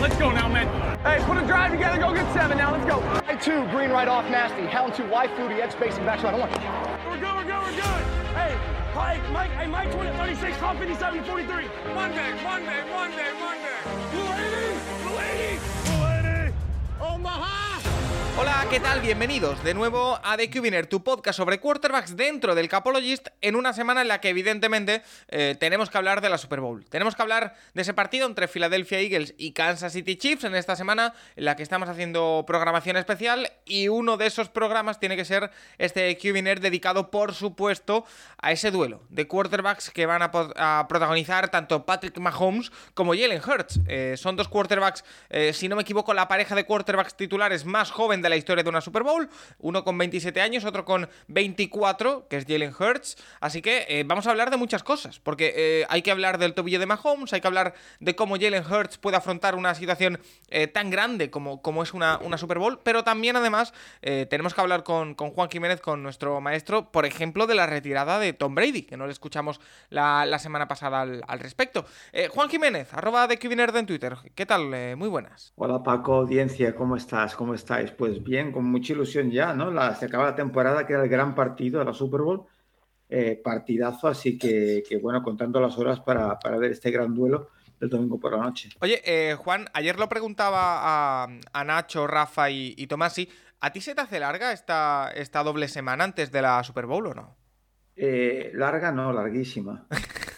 Let's go now, man. Hey, put a drive together. Go get seven now. Let's go. I two, green right off, nasty. Hound two, wide fluty, edge spacing back shot. I want. We're good, we're good, we're good. Hey, Mike, Mike, hey, Mike 20, 36, top 57, 43. Monday, Monday, Monday, Monday. Blue 80, Blue 80, Blue 80. Omaha! Hola, ¿qué tal? Bienvenidos de nuevo a The Cubiner, tu podcast sobre quarterbacks dentro del Capologist, en una semana en la que evidentemente eh, tenemos que hablar de la Super Bowl. Tenemos que hablar de ese partido entre Philadelphia Eagles y Kansas City Chiefs en esta semana en la que estamos haciendo programación especial y uno de esos programas tiene que ser este Cubiner dedicado, por supuesto, a ese duelo de quarterbacks que van a, protagonizar tanto Patrick Mahomes como Jalen Hurts. Eh, son dos quarterbacks, eh, si no me equivoco, la pareja de quarterbacks titulares más joven de la historia de una Super Bowl, uno con 27 años, otro con 24, que es Jalen Hurts, así que eh, vamos a hablar de muchas cosas, porque eh, hay que hablar del tobillo de Mahomes, hay que hablar de cómo Jalen Hurts puede afrontar una situación eh, tan grande como, como es una, una, Super Bowl, pero también además tenemos que hablar con, con, Juan Jiménez, con nuestro maestro, por ejemplo, de la retirada de Tom Brady, que no le escuchamos la, la semana pasada al, respecto. Juan Jiménez, arroba de en Twitter, ¿qué tal? Muy buenas. Hola Paco, audiencia, ¿cómo estás? ¿Cómo estáis? Pues bien, con mucha ilusión ya, ¿no? La, se acaba la temporada, que era el gran partido de la Super Bowl, eh, partidazo, así que, que, bueno, contando las horas para, para, ver este gran duelo del domingo por la noche. Oye, eh, Juan, ayer lo preguntaba a, a Nacho, Rafa y, y Tomasi, ¿a ti se te hace larga esta, esta doble semana antes de la Super Bowl o no? Eh, larga no, larguísima.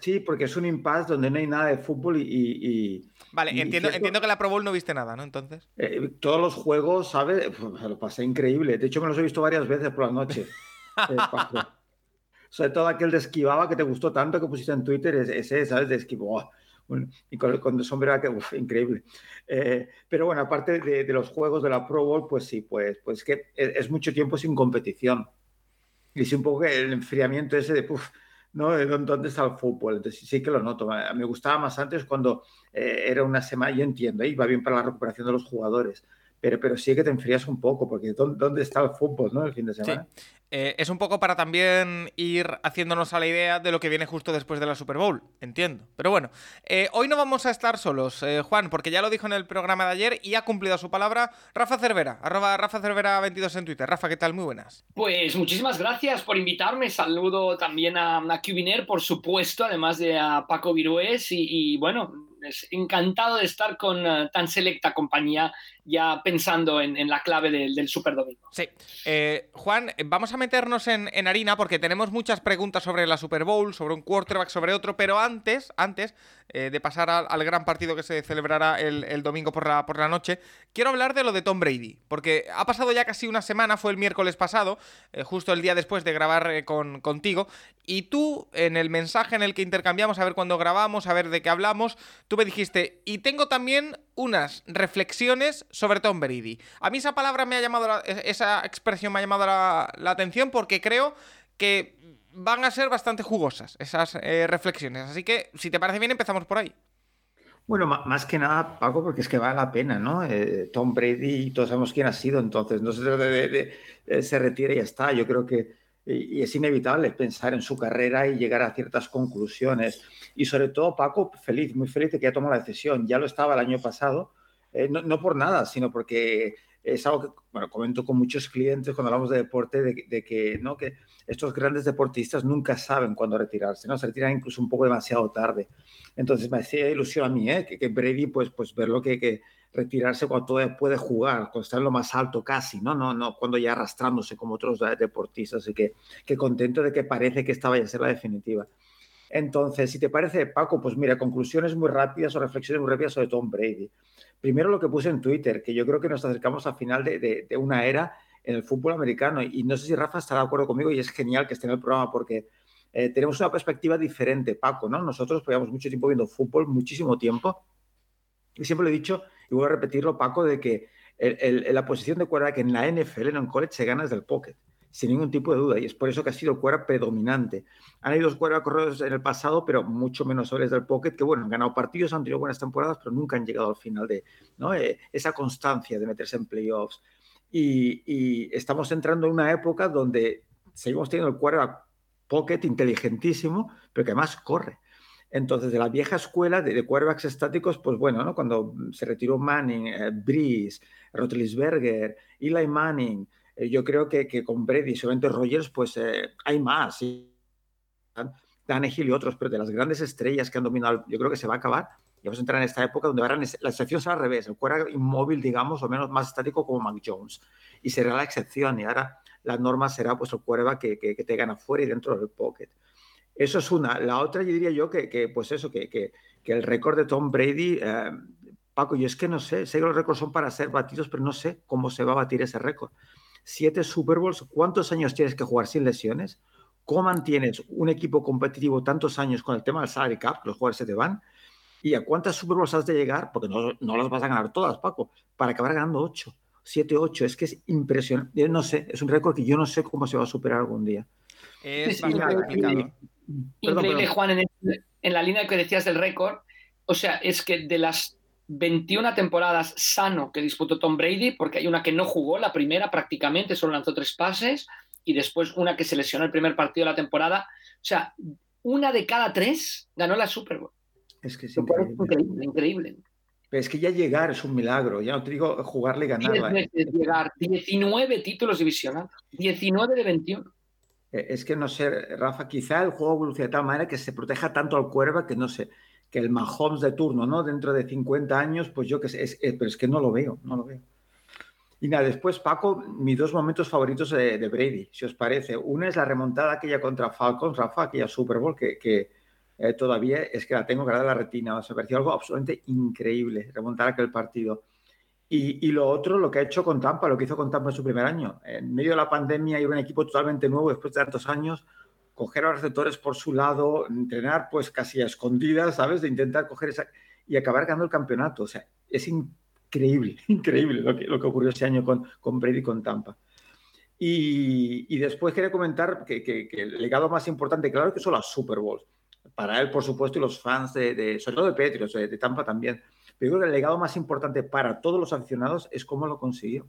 Sí, porque es un impasse donde no hay nada de fútbol y... y vale, y entiendo, entiendo que la Pro Bowl no viste nada, ¿no? Entonces. Eh, todos los juegos, ¿sabes? Pues, lo pasé increíble. De hecho, me los he visto varias veces por la noche. eh, Sobre todo aquel de esquivaba que te gustó tanto que pusiste en Twitter, ese, ¿sabes? De esquivaba. Bueno, y con, con el sombrero que uf, increíble. Eh, pero bueno, aparte de, de, los juegos de la Pro Bowl, pues sí, pues, pues que es, es mucho tiempo sin competición. Y sí, un poco el enfriamiento ese de, puf, ¿no? ¿Dónde está el fútbol? Entonces sí que lo noto. Me gustaba más antes cuando eh, era una semana, yo entiendo, ¿eh? va bien para la recuperación de los jugadores, pero, pero sí que te enfrías un poco, porque ¿dónde, dónde está el fútbol, ¿no? El fin de semana. Sí. Eh, es un poco para también ir haciéndonos a la idea de lo que viene justo después de la Super Bowl, entiendo. Pero bueno, eh, hoy no vamos a estar solos, eh, Juan, porque ya lo dijo en el programa de ayer y ha cumplido su palabra Rafa Cervera, arroba Rafa Cervera 22 en Twitter. Rafa, ¿qué tal? Muy buenas. Pues muchísimas gracias por invitarme. Saludo también a, a Cubiner, por supuesto, además de a Paco Virués y, y bueno, encantado de estar con uh, tan selecta compañía ya pensando en, la clave del, del, Super Domingo. Sí. Eh, Juan, vamos a meternos en, harina porque tenemos muchas preguntas sobre la Super Bowl, sobre un quarterback, sobre otro, pero antes, antes eh, de pasar al, gran partido que se celebrará el, domingo por la, noche, quiero hablar de lo de Tom Brady, porque ha pasado ya casi una semana, fue el miércoles pasado, eh, justo el día después de grabar con, contigo, y tú, en el mensaje en el que intercambiamos, a ver cuándo grabamos, a ver de qué hablamos, tú me dijiste, y tengo también unas reflexiones sobre Tom Brady. A mí esa palabra me ha llamado, la, esa expresión me ha llamado la, atención porque creo que van a ser bastante jugosas esas eh, reflexiones. Así que, si te parece bien, empezamos por ahí. Bueno, más que nada, Paco, porque es que vale la pena, ¿no? Eh, Tom Brady, todos sabemos quién ha sido, entonces no se trata de, de, de, se retira y ya está. Yo creo que y es inevitable pensar en su carrera y llegar a ciertas conclusiones. Y sobre todo, Paco, feliz, muy feliz de que ha tomado la decisión. Ya lo estaba el año pasado, eh, no, no, por nada, sino porque es algo que, bueno, comento con muchos clientes cuando hablamos de deporte, de, de, que, ¿no? que estos grandes deportistas nunca saben cuándo retirarse, ¿no? Se retiran incluso un poco demasiado tarde. Entonces me hacía ilusión a mí, ¿eh? que, que Brady, pues, pues verlo que, que retirarse cuando todavía puede jugar, cuando está en lo más alto casi, ¿no? No, no cuando ya arrastrándose como otros deportistas. Así que, que contento de que parece que esta vaya a ser la definitiva. Entonces, si te parece, Paco, pues mira, conclusiones muy rápidas o reflexiones muy rápidas sobre Tom Brady. Primero lo que puse en Twitter, que yo creo que nos acercamos al final de, de, de una era en el fútbol americano. Y no sé si Rafa estará de acuerdo conmigo y es genial que esté en el programa porque eh, tenemos una perspectiva diferente, Paco, ¿no? Nosotros llevamos mucho tiempo viendo fútbol, muchísimo tiempo. Y siempre lo he dicho, y voy a repetirlo, Paco, de que el, el, la posición de cuerda que en la NFL, en el college, se gana desde el pocket, sin ningún tipo de duda. Y es por eso que ha sido el cuerda predominante. Han habido cuerda corredores en el pasado, pero mucho menos sobre del pocket, que bueno, han ganado partidos, han tenido buenas temporadas, pero nunca han llegado al final de ¿no? Eh, esa constancia de meterse en playoffs. Y, y, estamos entrando en una época donde seguimos teniendo el cuerda pocket inteligentísimo, pero que además corre. Entonces, de la vieja escuela de, de quarterbacks estáticos, pues bueno, ¿no? cuando se retiró Manning, eh, Breeze, Rotlisberger, Eli Manning, eh, yo creo que, que, con Brady, seguramente Rogers, pues eh, hay más. ¿sí? Tannehill y otros, pero de las grandes estrellas que han dominado, yo creo que se va a acabar. Y vamos a entrar en esta época donde la excepción será al revés, el quarterback inmóvil, digamos, o menos más estático como Mac Jones. Y será la excepción. Y ahora la norma será pues el quarterback que, que, que te gana fuera y dentro del pocket. Eso es una. La otra, yo diría yo que, que pues eso, que, que, que, el récord de Tom Brady, eh, Paco, yo es que no sé, sé que los récords son para ser batidos, pero no sé cómo se va a batir ese récord. Siete Super Bowls, ¿cuántos años tienes que jugar sin lesiones? ¿Cómo mantienes un equipo competitivo tantos años con el tema del salary cap, los jugadores se te van? ¿Y a cuántas Super Bowls has de llegar? Porque no, no las vas a ganar todas, Paco, para acabar ganando ocho, siete, ocho. Es que es impresionante. Yo no sé, es un récord que yo no sé cómo se va a superar algún día. Es bastante complicado. Increíble, perdón. Juan, en, el, en, la línea que decías del récord. O sea, es que de las 21 temporadas sano que disputó Tom Brady, porque hay una que no jugó, la primera prácticamente, solo lanzó tres pases, y después una que se lesionó el primer partido de la temporada. O sea, una de cada tres ganó la Super Bowl. Es que es increíble. increíble, increíble. Pero es que ya llegar es un milagro, ya no te digo jugarle y ganar. ¿eh? llegar, 19 títulos divisionales, 19 de 21 es que no sé, Rafa, quizá el juego evoluciona de tal manera que se proteja tanto al cuerva que no sé, que el Mahomes de turno, ¿no? Dentro de 50 años, pues yo que sé, es, es, pero es que no lo veo, no lo veo. Y nada, después, Paco, mis dos momentos favoritos de, de, Brady, si os parece. Una es la remontada aquella contra Falcons, Rafa, aquella Super Bowl, que, que eh, todavía es que la tengo grabada en la retina. O sea, me pareció algo absolutamente increíble remontar aquel partido. Y, y, lo otro, lo que ha hecho con Tampa, lo que hizo con Tampa en su primer año. En medio de la pandemia y un equipo totalmente nuevo después de tantos años, coger a los receptores por su lado, entrenar pues casi a escondidas, ¿sabes? De intentar coger esa y acabar ganando el campeonato. O sea, es increíble, increíble lo que, lo que ocurrió ese año con, con Brady y con Tampa. Y, y después quería comentar que, que, que, el legado más importante, claro, que son las Super Bowls. Para él, por supuesto, y los fans de, de sobre todo de Patriots, de, de Tampa también pero yo creo que el legado más importante para todos los aficionados es cómo lo consiguió,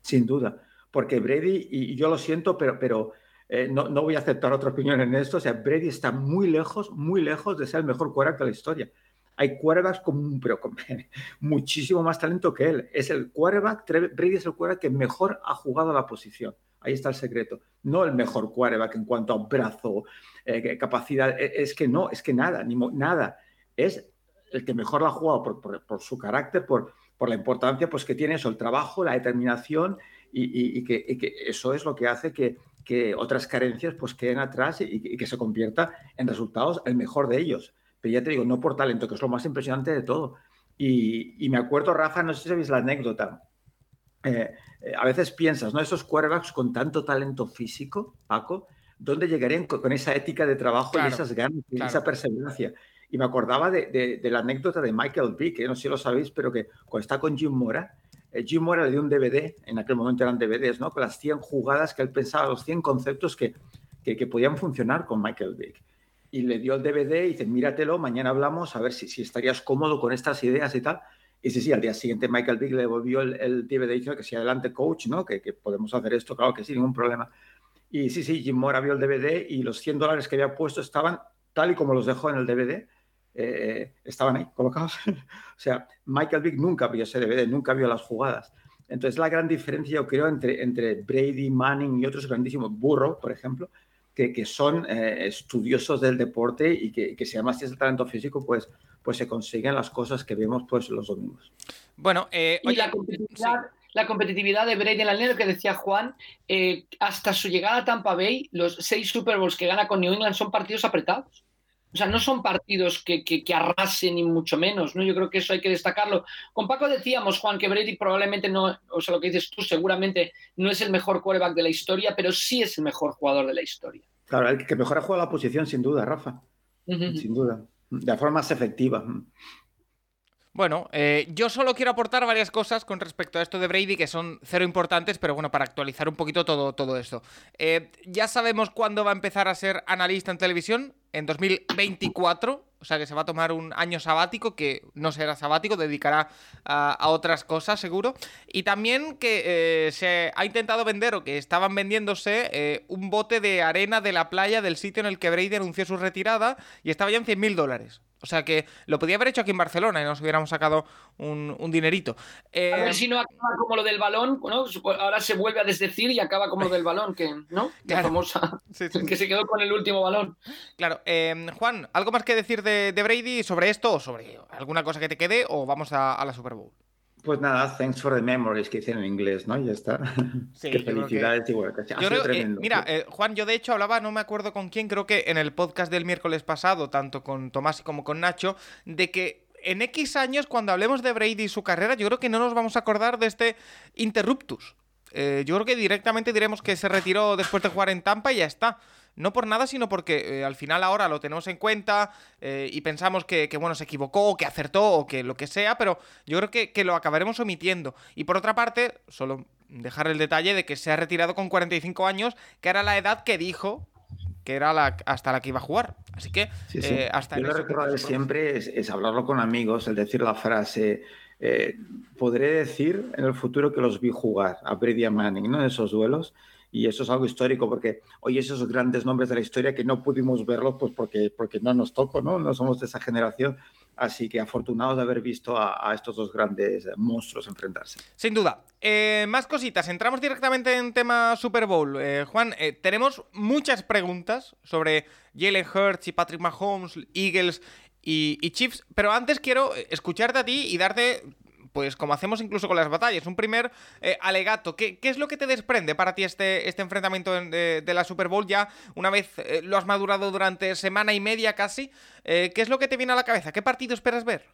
sin duda. Porque Brady, y yo lo siento, pero, pero eh, no, no, voy a aceptar otra opinión en esto, o sea, Brady está muy lejos, muy lejos de ser el mejor quarterback de la historia. Hay quarterbacks con, pero con muchísimo más talento que él. Es el quarterback, Brady es el quarterback que mejor ha jugado la posición. Ahí está el secreto. No el mejor quarterback en cuanto a brazo, eh, capacidad. Es que no, es que nada, ni nada. Es el que mejor la ha jugado por, por, por su carácter, por, por, la importancia pues, que tiene eso, el trabajo, la determinación y, y, y, que, y que, eso es lo que hace que, que otras carencias pues, queden atrás y, que se convierta en resultados el mejor de ellos. Pero ya te digo, no por talento, que es lo más impresionante de todo. Y, me acuerdo, Rafa, no sé si sabéis la anécdota. Eh, eh, a veces piensas, ¿no? Esos quarterbacks con tanto talento físico, Paco, ¿dónde llegarían con, con esa ética de trabajo claro, y esas ganas y claro. esa perseverancia? Y me acordaba de, de, de, la anécdota de Michael Vick, que no sé si lo sabéis, pero que cuando está con Jim Mora, eh, Jim Mora le dio un DVD, en aquel momento eran DVDs, ¿no? Con las 100 jugadas que él pensaba, los 100 conceptos que, que, que podían funcionar con Michael Vick. Y le dio el DVD y dice, míratelo, mañana hablamos, a ver si, si estarías cómodo con estas ideas y tal. Y sí, sí, al día siguiente Michael Vick le devolvió el, el DVD diciendo que si adelante, coach, ¿no? Que, que podemos hacer esto, claro que sí, ningún problema. Y sí, sí, Jim Mora vio el DVD y los 100 dólares que había puesto estaban tal y como los dejó en el DVD eh, estaban ahí colocados. o sea, Michael Vick nunca vio ese DVD, nunca vio las jugadas. Entonces, la gran diferencia, yo creo, entre, entre Brady, Manning y otros grandísimos, Burrow, por ejemplo, que, que son eh, estudiosos del deporte y que, que si además tienes el talento físico, pues, pues se consiguen las cosas que vemos pues, los domingos. Bueno, eh, oye, y la competitividad, sí. la competitividad, de Brady en la línea, que decía Juan, eh, hasta su llegada a Tampa Bay, los seis Super Bowls que gana con New England son partidos apretados. O sea, no son partidos que, que, que, arrasen ni mucho menos, ¿no? Yo creo que eso hay que destacarlo. Con Paco decíamos, Juan, que Brady probablemente no, o sea, lo que dices tú, seguramente no es el mejor quarterback de la historia, pero sí es el mejor jugador de la historia. Claro, el que mejor ha jugado la posición, sin duda, Rafa. Uh -huh. Sin duda. De forma más efectiva. Bueno, eh, yo solo quiero aportar varias cosas con respecto a esto de Brady que son cero importantes, pero bueno, para actualizar un poquito todo, todo esto. Eh, ya sabemos cuándo va a empezar a ser analista en televisión, en 2024, o sea que se va a tomar un año sabático, que no será sabático, dedicará a, otras cosas seguro. Y también que eh, se ha intentado vender o que estaban vendiéndose eh, un bote de arena de la playa del sitio en el que Brady anunció su retirada y estaba ya en 100 mil dólares. O sea que lo podía haber hecho aquí en Barcelona y nos hubiéramos sacado un, dinerito. a ver si no acaba como lo del balón, ¿no? Ahora se vuelve a desdecir y acaba como lo del balón, que, ¿no? La famosa. que se quedó con el último balón. Claro. Em, Juan, ¿algo más que decir de, Brady sobre esto o sobre alguna cosa que te quede o vamos a la Super Bowl? Pues nada, thanks for the memories que hicieron en inglés, ¿no? Y ya está. Sí, Qué felicidades igual. mira, eh, Juan, yo de hecho hablaba, no me acuerdo con quién, creo que en el podcast del miércoles pasado, tanto con Tomás como con Nacho, de que en X años, cuando hablemos de Brady y su carrera, yo creo que no nos vamos a acordar de este interruptus. Eh, yo creo que directamente diremos que se retiró después de jugar en Tampa y ya está. No por nada, sino porque eh, al final ahora lo tenemos en cuenta eh, y pensamos que, bueno, se equivocó, o que acertó, o que lo que sea, pero yo creo que, que, lo acabaremos omitiendo. Y por otra parte, solo dejar el detalle de que se ha retirado con 45 años, que era la edad que dijo que era la, hasta la que iba a jugar. Así que eh, hasta Yo lo recuerdo siempre es, hablarlo con amigos, el decir la frase. podré decir en el futuro que los vi jugar a Brady Manning, ¿no? En esos duelos y eso es algo histórico porque hoy esos grandes nombres de la historia que no pudimos verlos pues porque, porque no nos tocó, ¿no? No somos de esa generación, así que afortunados de haber visto a, estos dos grandes monstruos enfrentarse. Sin duda. Eh, más cositas, entramos directamente en tema Super Bowl. Eh, Juan, eh, tenemos muchas preguntas sobre Jalen Hurts y Patrick Mahomes, Eagles y, y, Chiefs, pero antes quiero escucharte a ti y darte pues como hacemos incluso con las batallas, un primer eh, alegato. ¿Qué, es lo que te desprende para ti este, este enfrentamiento de, la Super Bowl? Ya una vez eh, lo has madurado durante semana y media casi, eh, ¿qué es lo que te viene a la cabeza? ¿Qué partido esperas ver?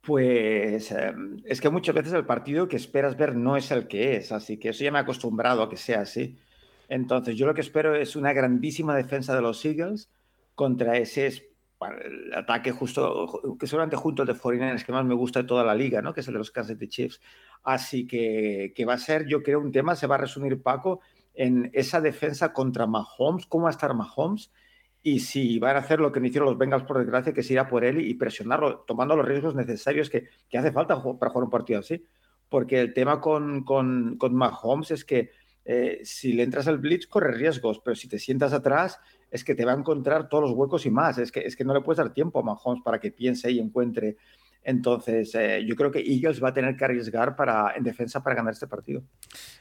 Pues em, es que muchas veces el partido que esperas ver no es el que es, así que eso ya me he acostumbrado a que sea así. Entonces yo lo que espero es una grandísima defensa de los Eagles contra ese el ataque justo, que seguramente junto al de 49 que más me gusta de toda la liga, ¿no? que es el de los Kansas City Chiefs. Así que, que va a ser, yo creo, un tema, se va a resumir, Paco, en esa defensa contra Mahomes, cómo va a estar Mahomes y si van a hacer lo que me hicieron los Bengals, por desgracia, que es ir a por él y presionarlo, tomando los riesgos necesarios que, que hace falta para jugar un partido así. Porque el tema con, con, con Mahomes es que eh, si le entras al blitz, corre riesgos, pero si te sientas atrás, es que te va a encontrar todos los huecos y más. Es que, es que no le puedes dar tiempo a Mahomes para que piense y encuentre. Entonces, eh, yo creo que Eagles va a tener que arriesgar para, en defensa para ganar este partido.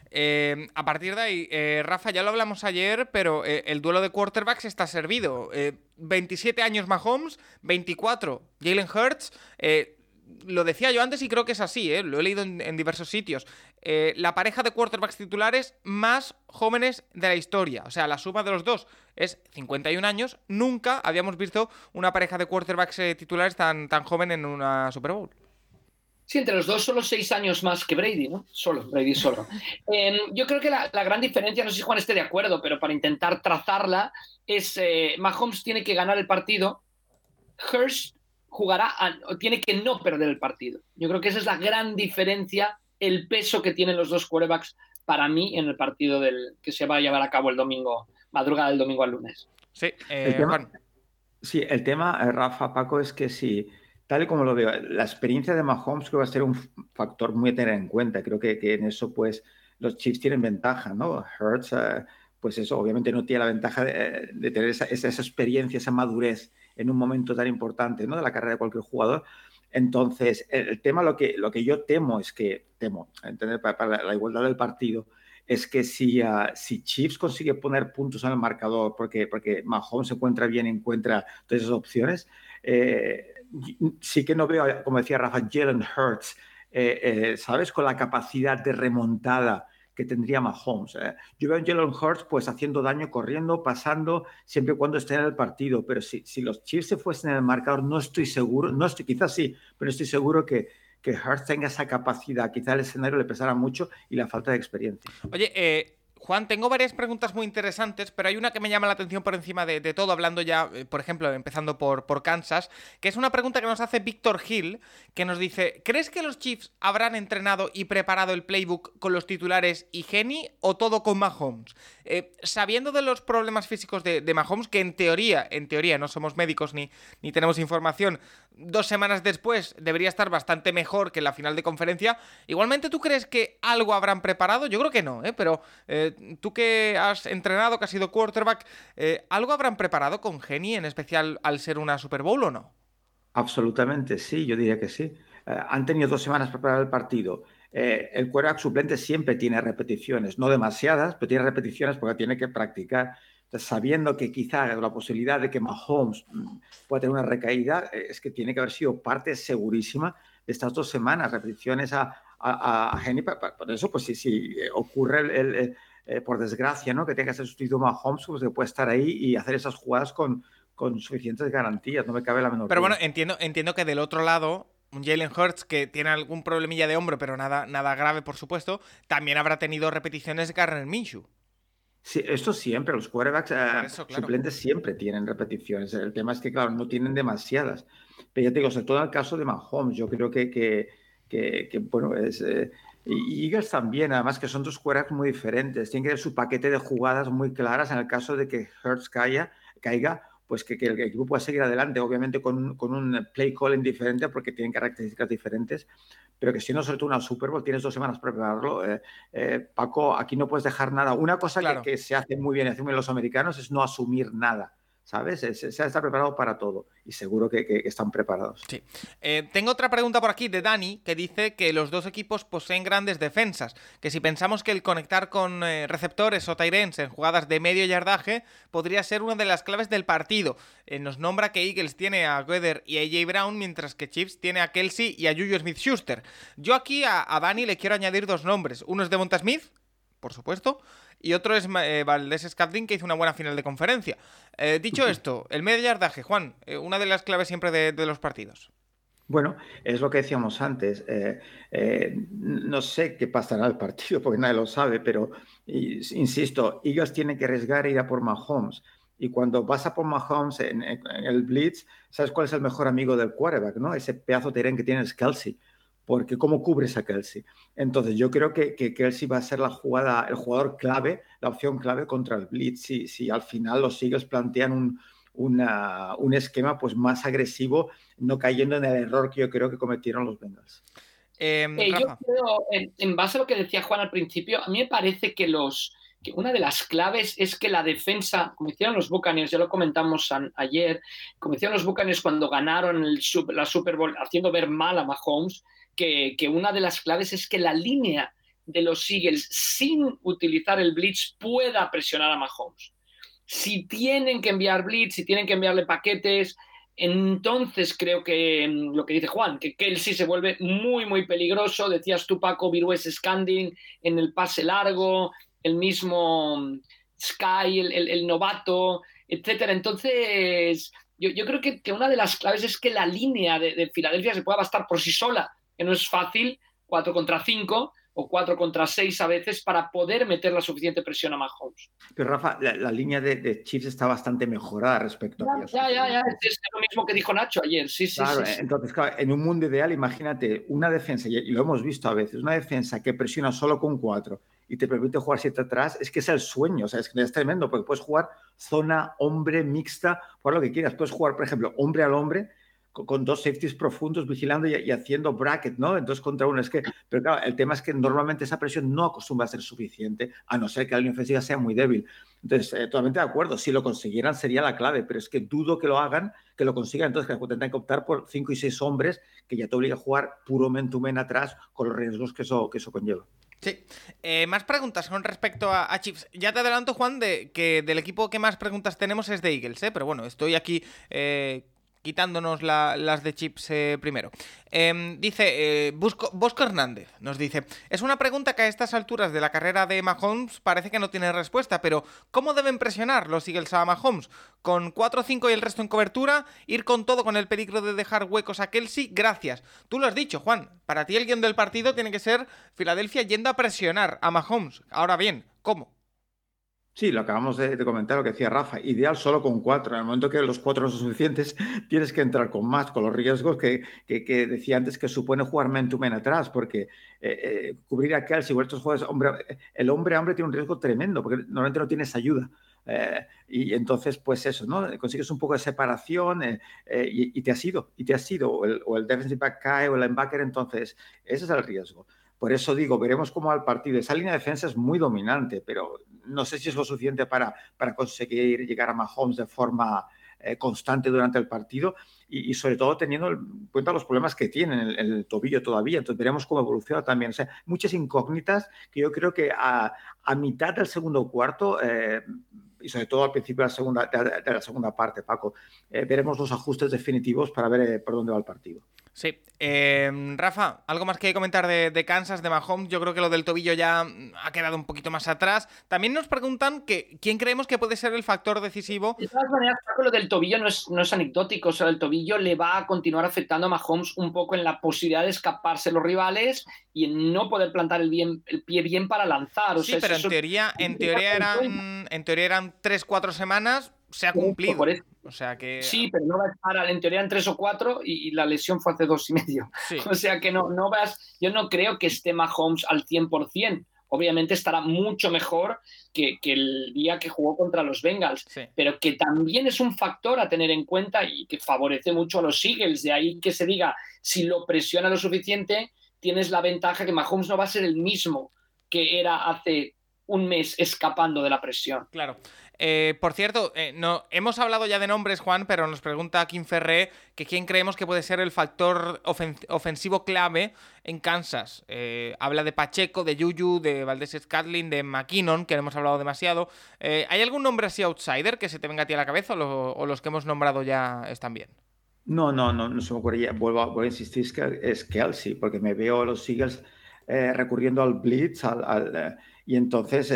Eh, a partir de ahí, eh, Rafa, ya lo hablamos ayer, pero el duelo de quarterbacks está servido. 27 años Mahomes, 24 Jalen Hurts lo decía yo antes y creo que es así, ¿eh? lo he leído en, diversos sitios. Eh, la pareja de quarterbacks titulares más jóvenes de la historia. O sea, la suma de los dos es 51 años. Nunca habíamos visto una pareja de quarterbacks eh, titulares tan, tan joven en una Super Bowl. Sí, entre los dos solo seis años más que Brady, ¿no? Solo, Brady solo. Em, yo creo que la, gran diferencia, no sé si Juan esté de acuerdo, pero para intentar trazarla, es Mahomes tiene que ganar el partido. Hurst jugará, tiene que no perder el partido. Yo creo que esa es la gran diferencia, el peso que tienen los dos quarterbacks para mí en el partido del, que se va a llevar a cabo el domingo, madrugada del domingo al lunes. Sí, el eh, tema, sí, el tema, eh, Rafa, Paco, es que si, tal y como lo veo, la experiencia de Mahomes creo que va a ser un factor muy a tener en cuenta. Creo que, en eso, pues, los Chiefs tienen ventaja, ¿no? Hurts, eh, pues eso, obviamente no tiene la ventaja de, tener esa, esa, experiencia, esa madurez en un momento tan importante ¿no? de la carrera de cualquier jugador. Entonces, el, tema, lo que, lo que yo temo es que, temo, entender, para, la, igualdad del partido, es que si, uh, si Chiefs consigue poner puntos en el marcador, porque, porque Mahomes se encuentra bien, encuentra todas esas opciones, eh, sí que no veo, como decía Rafa, Jalen Hurts, eh, eh, ¿sabes? Con la capacidad de remontada que tendría Mahomes. ¿eh? Yo veo a Jalen Hurts pues haciendo daño, corriendo, pasando, siempre y cuando esté en el partido. Pero si, si los Chiefs se fuesen en el marcador, no estoy seguro, no estoy, quizás sí, pero estoy seguro que, que Hurts tenga esa capacidad. Quizás el escenario le pesara mucho y la falta de experiencia. Oye, eh, Juan, tengo varias preguntas muy interesantes, pero hay una que me llama la atención por encima de, todo, hablando ya, eh, por ejemplo, empezando por, Kansas, que es una pregunta que nos hace Víctor Hill, que nos dice, ¿crees que los Chiefs habrán entrenado y preparado el playbook con los titulares y Geni o todo con Mahomes? Eh, sabiendo de los problemas físicos de, Mahomes, que en teoría, en teoría no somos médicos ni, ni tenemos información, dos semanas después debería estar bastante mejor que en la final de conferencia, igualmente tú crees que algo habrán preparado? Yo creo que no, ¿eh? pero eh, tú que has entrenado, que has sido quarterback, eh, ¿algo habrán preparado con Geni, en especial al ser una Super Bowl o no? Absolutamente sí, yo diría que sí. Han tenido dos semanas para preparar el partido. El quarterback suplente siempre tiene repeticiones, no demasiadas, pero tiene repeticiones porque tiene que practicar. sabiendo que quizá la posibilidad de que Mahomes mm, pueda tener una recaída, es que tiene que haber sido parte segurísima de estas dos semanas, repeticiones a, a, a Geni. Por eso, pues si, si ocurre el, eh, por desgracia, ¿no? que tenga que ser sustituido Mahomes, pues que puede estar ahí y hacer esas jugadas con, con suficientes garantías, no me cabe la menor Pero bueno, entiendo, entiendo que del otro lado, un Jalen Hurts que tiene algún problemilla de hombro, pero nada, nada grave, por supuesto, también habrá tenido repeticiones de Garner Minshew. Sí, esto siempre, los quarterbacks eh, suplentes siempre tienen repeticiones. El tema es que, claro, no tienen demasiadas. Pero ya te digo, sobre todo en el caso de Mahomes, yo creo que, que, que, bueno, es, eh, y Eagles también, además que son dos quarterbacks muy diferentes. Tienen que tener su paquete de jugadas muy claras en el caso de que Hurts caiga, caiga pues que, el equipo pueda seguir adelante, obviamente con, con, un play calling diferente porque tienen características diferentes, pero que si no, sobre todo una Super Bowl, tienes dos semanas para prepararlo. Eh, eh, Paco, aquí no puedes dejar nada. Una cosa que, que, se hace muy bien, hacen los americanos, es no asumir nada. ¿Sabes? Se, está preparado para todo y seguro que, están preparados. Sí. Eh, tengo otra pregunta por aquí de Dani que dice que los dos equipos poseen grandes defensas, que si pensamos que el conectar con eh, receptores o Tyrens en jugadas de medio yardaje podría ser una de las claves del partido. Eh, nos nombra que Eagles tiene a Weather y a AJ Brown, mientras que Chiefs tiene a Kelsey y a Juju Smith-Schuster. Yo aquí a, a, Dani le quiero añadir dos nombres. Uno es de Monta Smith, por supuesto, y otro es eh, Valdés Scatling, que hizo una buena final de conferencia. Eh, dicho esto, el medio yardaje, Juan, eh, una de las claves siempre de, los partidos. Bueno, es lo que decíamos antes. no sé qué pasará al partido porque nadie lo sabe, pero insisto, ellos tienen que arriesgar e ir a por Mahomes. Y cuando vas a por Mahomes en, el blitz, ¿sabes cuál es el mejor amigo del quarterback? ¿no? Ese pedazo de tren que tiene es Kelsey porque ¿cómo cubres a Kelsey? Entonces, yo creo que, que, Kelsey va a ser la jugada, el jugador clave, la opción clave contra el Blitz, si, si al final los Eagles plantean un, un esquema pues, más agresivo, no cayendo en el error que yo creo que cometieron los Bengals. Em, eh, yo creo, en, base a lo que decía Juan al principio, a mí me parece que los que una de las claves es que la defensa, como hicieron los Buccaneers, ya lo comentamos ayer, como hicieron los Buccaneers cuando ganaron el, la Super Bowl haciendo ver mal a Mahomes, que, una de las claves es que la línea de los Eagles sin utilizar el blitz pueda presionar a Mahomes. Si tienen que enviar blitz, si tienen que enviarle paquetes, entonces creo que mm, lo que dice Juan, que Kelsey se vuelve muy, muy peligroso. Decías tú, Paco, Virués Scanding en el pase largo, el mismo mm, Sky, el, novato, etcétera. Entonces, yo, creo que, una de las claves es que la línea de, de Filadelfia se pueda bastar por sí sola que no es fácil, 4 contra 5 o 4 contra 6 a veces para poder meter la suficiente presión a Mahomes. Pero Rafa, la, línea de, Chiefs está bastante mejorada respecto a... Ya, ya, ya, es lo mismo que dijo Nacho ayer, sí, sí. Claro, entonces, claro, en un mundo ideal, imagínate una defensa, y lo hemos visto a veces, una defensa que presiona solo con 4 y te permite jugar siete atrás, es que es el sueño, o sea, es que es tremendo, porque puedes jugar zona, hombre, mixta, por lo que quieras. Puedes jugar, por ejemplo, hombre al hombre, con dos safeties profundos vigilando y, haciendo bracket, ¿no? Entonces contra uno es que, pero claro, el tema es que normalmente esa presión no acostumbra a ser suficiente, a no ser que la línea ofensiva sea muy débil. Entonces, eh, totalmente de acuerdo, si lo consiguieran sería la clave, pero es que dudo que lo hagan, que lo consigan, entonces que tendrán que optar por cinco y seis hombres que ya te obliga a jugar puro men to men atrás con los riesgos que eso, que eso conlleva. Sí. Eh, más preguntas con respecto a, Chiefs. Ya te adelanto, Juan, de que del equipo que más preguntas tenemos es de Eagles, ¿eh? pero bueno, estoy aquí eh, quitándonos las de chips eh, primero. Em, dice, eh, Bosco Hernández nos dice, es una pregunta que a estas alturas de la carrera de Mahomes parece que no tiene respuesta, pero ¿cómo deben presionar los Eagles a Mahomes? ¿Con 4-5 y el resto en cobertura? ¿Ir con todo con el peligro de dejar huecos a Kelsey? Gracias. Tú lo has dicho, Juan. Para ti el guion del partido tiene que ser Filadelfia yendo a presionar a Mahomes. Ahora bien, ¿cómo? Sí, lo acabamos de, comentar, lo que decía Rafa, ideal solo con cuatro. En el momento que los cuatro no son suficientes, tienes que entrar con más, con los riesgos que, que, decía antes que supone jugar men to men atrás, porque eh, eh, cubrir a Kelsey o estos juegos, hombre, el hombre a hombre tiene un riesgo tremendo, porque normalmente no tienes ayuda. Eh, y entonces, pues eso, ¿no? Consigues un poco de separación y, te has ido, y te has ido, o el, o el defensive back cae o el linebacker, entonces ese es el riesgo. Por eso digo, veremos cómo al partido. Esa línea de defensa es muy dominante, pero no sé si es lo suficiente para, para conseguir llegar a Mahomes de forma eh, constante durante el partido y, sobre todo teniendo en cuenta los problemas que tiene en el, tobillo todavía. Entonces veremos cómo evoluciona también. O sea, muchas incógnitas que yo creo que a, mitad del segundo cuarto eh, y sobre todo al principio de la segunda, de, la segunda parte, Paco, eh, veremos los ajustes definitivos para ver por dónde va el partido. Sí. Em, Rafa, ¿algo más que comentar de, Kansas, de Mahomes? Yo creo que lo del tobillo ya ha quedado un poquito más atrás. También nos preguntan que quién creemos que puede ser el factor decisivo. De todas maneras, lo del tobillo no es, no es anecdótico. O sea, el tobillo le va a continuar afectando a Mahomes un poco en la posibilidad de escaparse los rivales y en no poder plantar el, bien, el pie bien para lanzar. sí, pero en, teoría, en, teoría eran, en teoría eran 3-4 semanas se ha cumplido. O sea que... Sí, pero no va a estar en teoría en tres o cuatro y, la lesión fue hace dos y medio. O sea que no, no vas, yo no creo que esté Mahomes al 100%. Obviamente estará mucho mejor que, el día que jugó contra los Bengals, pero que también es un factor a tener en cuenta y que favorece mucho a los Eagles. De ahí que se diga, si lo presiona lo suficiente, tienes la ventaja que Mahomes no va a ser el mismo que era hace un mes escapando de la presión. Claro. Eh, por cierto, eh, no, hemos hablado ya de nombres, Juan, pero nos pregunta Kim Ferré que quién creemos que puede ser el factor ofensivo clave en Kansas. Eh, habla de Pacheco, de Yuyu, de Valdés Scatlin, de McKinnon, que hemos hablado demasiado. ¿Hay algún nombre así outsider que se te venga a ti a la cabeza o, los que hemos nombrado ya están bien? No, no, no, no se me ocurre. Vuelvo, a insistir, es Kelsey, porque me veo a los Eagles recurriendo al blitz y entonces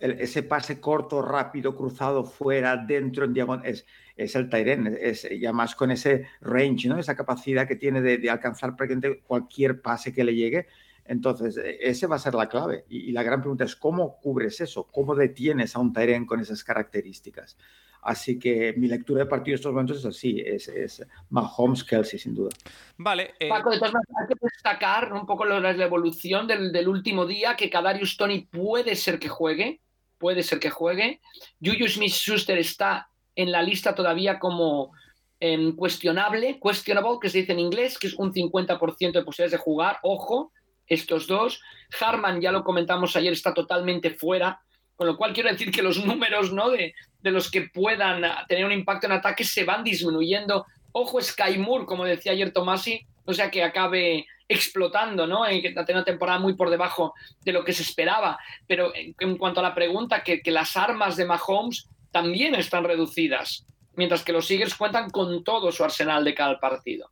ese pase corto, rápido, cruzado, fuera, dentro, en diagonal, es, es el Tyren, es ya más con ese range, ¿no? esa capacidad que tiene de, alcanzar prácticamente cualquier pase que le llegue. Entonces, e, ese va a ser la clave. Y, la gran pregunta es, ¿cómo cubres eso? ¿Cómo detienes a un Tyren con esas características? Así que mi lectura de partido en estos momentos es así, es, es Mahomes Kelsey, sin duda. Vale. Eh, Paco, de todas maneras, hay que destacar un poco la, evolución del, del, último día, que Kadarius Tony puede ser que juegue, puede ser que juegue. Juju Smith-Schuster está en la lista todavía como em, cuestionable, questionable, que se dice en inglés, que es un 50% de posibilidades de jugar. Ojo, estos dos. Harman, ya lo comentamos ayer, está totalmente fuera. Con lo cual quiero decir que los números ¿no? de, de los que puedan tener un impacto en ataque se van disminuyendo. Ojo, Sky Moore, como decía ayer Tomasi, o sea que acabe explotando, ¿no? En una temporada muy por debajo de lo que se esperaba. Pero en, cuanto a la pregunta, que, que, las armas de Mahomes también están reducidas, mientras que los Eagles cuentan con todo su arsenal de cada partido.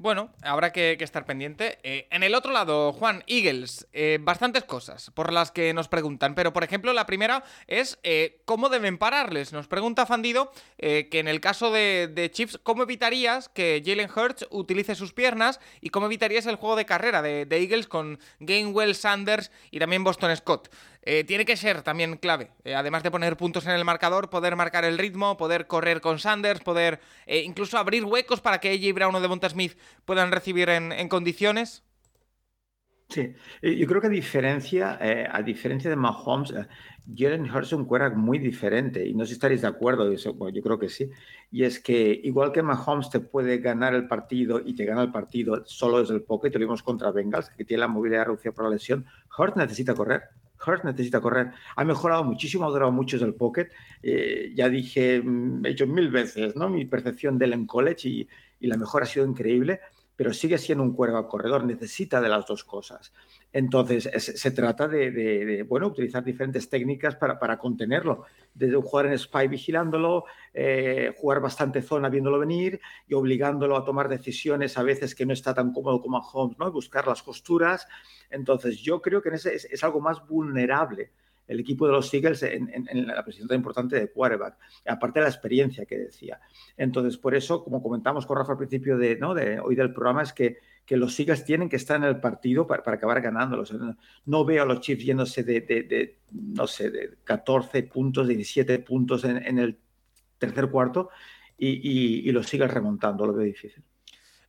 Bueno, habrá que, estar pendiente. Eh, en el otro lado, Juan, Eagles, eh, bastantes cosas por las que nos preguntan, pero por ejemplo la primera es eh, cómo deben pararles. Nos pregunta Fandido que en el caso de, Chiefs, ¿cómo evitarías que Jalen Hurts utilice sus piernas y cómo evitarías el juego de carrera de, de Eagles con Gainwell, Sanders y también Boston Scott? Eh, tiene que ser también clave, eh, además de poner puntos en el marcador, poder marcar el ritmo, poder correr con Sanders, poder eh, incluso abrir huecos para que AJ Brown o Devonta Smith puedan recibir en, condiciones. Sí, yo creo que a diferencia, a diferencia de Mahomes, Jalen Hurts es un quarterback muy diferente y no sé si estaréis de acuerdo, eso, yo creo que sí. Y es que igual que Mahomes te puede ganar el partido y te gana el partido solo desde el pocket, lo vimos contra Bengals, que tiene la movilidad reducida por la lesión, Hurts necesita correr. Hurt necesita correr. Ha mejorado muchísimo, ha durado mucho el pocket. Eh, ya dije, mm, he hecho mil veces ¿no? mi percepción del en college y, y la mejora ha sido increíble, pero sigue siendo un cuervo corredor, necesita de las dos cosas. Entonces, se trata de, bueno, utilizar diferentes técnicas para, para, contenerlo, desde jugar en spy vigilándolo, eh, jugar bastante zona viéndolo venir y obligándolo a tomar decisiones a veces que no está tan cómodo como a Holmes, ¿no? buscar las costuras. Entonces, yo creo que ese es, algo más vulnerable el equipo de los Eagles en, la presión tan importante de quarterback, aparte de la experiencia que decía. Entonces, por eso, como comentamos con Rafa al principio de, ¿no? de hoy del programa, es que, los Eagles tienen que estar en el partido para, acabar ganándolos. No, veo a los Chiefs yéndose de, no sé, de 14 puntos, 17 puntos en, el tercer cuarto y, y, los Eagles remontando, lo veo difícil.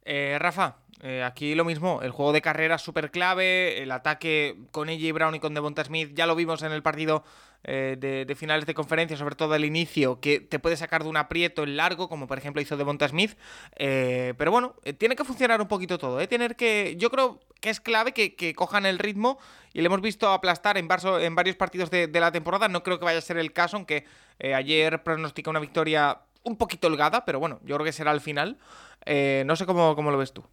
Eh, Rafa, eh, aquí lo mismo, el juego de carrera súper clave, el ataque con AJ Brown y con Devonta Smith, ya lo vimos en el partido eh, de, finales de conferencia, sobre todo al inicio, que te puede sacar de un aprieto el largo, como por ejemplo hizo Devonta Smith. Pero bueno, tiene que funcionar un poquito todo, Tener que. Yo creo que es clave que, cojan el ritmo y le hemos visto aplastar en, en varios partidos de, la temporada. No creo que vaya a ser el caso, aunque ayer pronostica una victoria un poquito holgada, pero bueno, yo creo que será al final. No sé cómo, cómo lo ves tú.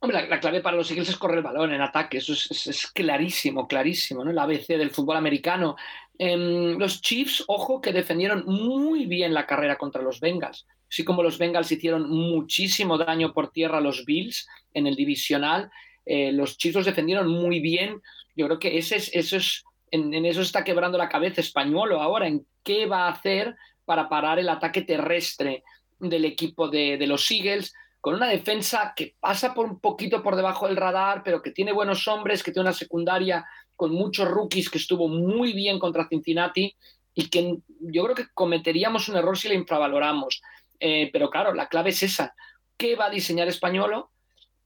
Hombre, la, clave para los Eagles es correr el balón en ataque, eso es, clarísimo, clarísimo, ¿no? El ABC del fútbol americano. Em, los Chiefs, ojo, que defendieron muy bien la carrera contra los Bengals, así como los Bengals hicieron muchísimo daño por tierra a los Bills en el divisional, eh, los Chiefs los defendieron muy bien. Yo creo que ese es, eso es, en, eso está quebrando la cabeza españolo ahora, en qué va a hacer para parar el ataque terrestre del equipo de, de los Eagles con una defensa que pasa por un poquito por debajo del radar, pero que tiene buenos hombres, que tiene una secundaria con muchos rookies que estuvo muy bien contra Cincinnati y que yo creo que cometeríamos un error si la infravaloramos. Eh, pero claro, la clave es esa. ¿Qué va a diseñar Españolo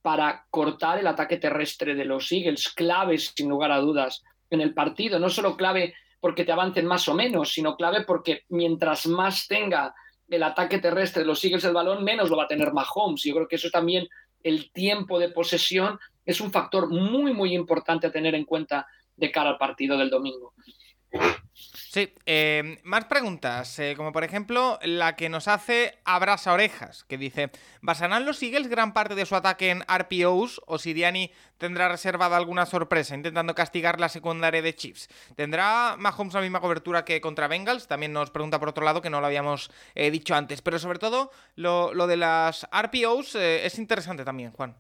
para cortar el ataque terrestre de los Eagles? Claves, sin lugar a dudas, en el partido. No solo clave porque te avancen más o menos, sino clave porque mientras más tenga el ataque terrestre los Eagles el balón, menos lo va a tener Mahomes. Yo creo que eso también, el tiempo de posesión, es un factor muy, muy importante a tener en cuenta de cara al partido del domingo. Sí, em, más preguntas, eh, como por ejemplo la que nos hace Abrasa Orejas, que dice, ¿basarán los Eagles gran parte de su ataque en RPOs o si Diani tendrá reservada alguna sorpresa intentando castigar la secundaria de Chiefs? ¿Tendrá Mahomes la misma cobertura que contra Bengals? También nos pregunta por otro lado, que no lo habíamos eh, dicho antes, pero sobre todo lo, de las RPOs eh, es interesante también, Juan.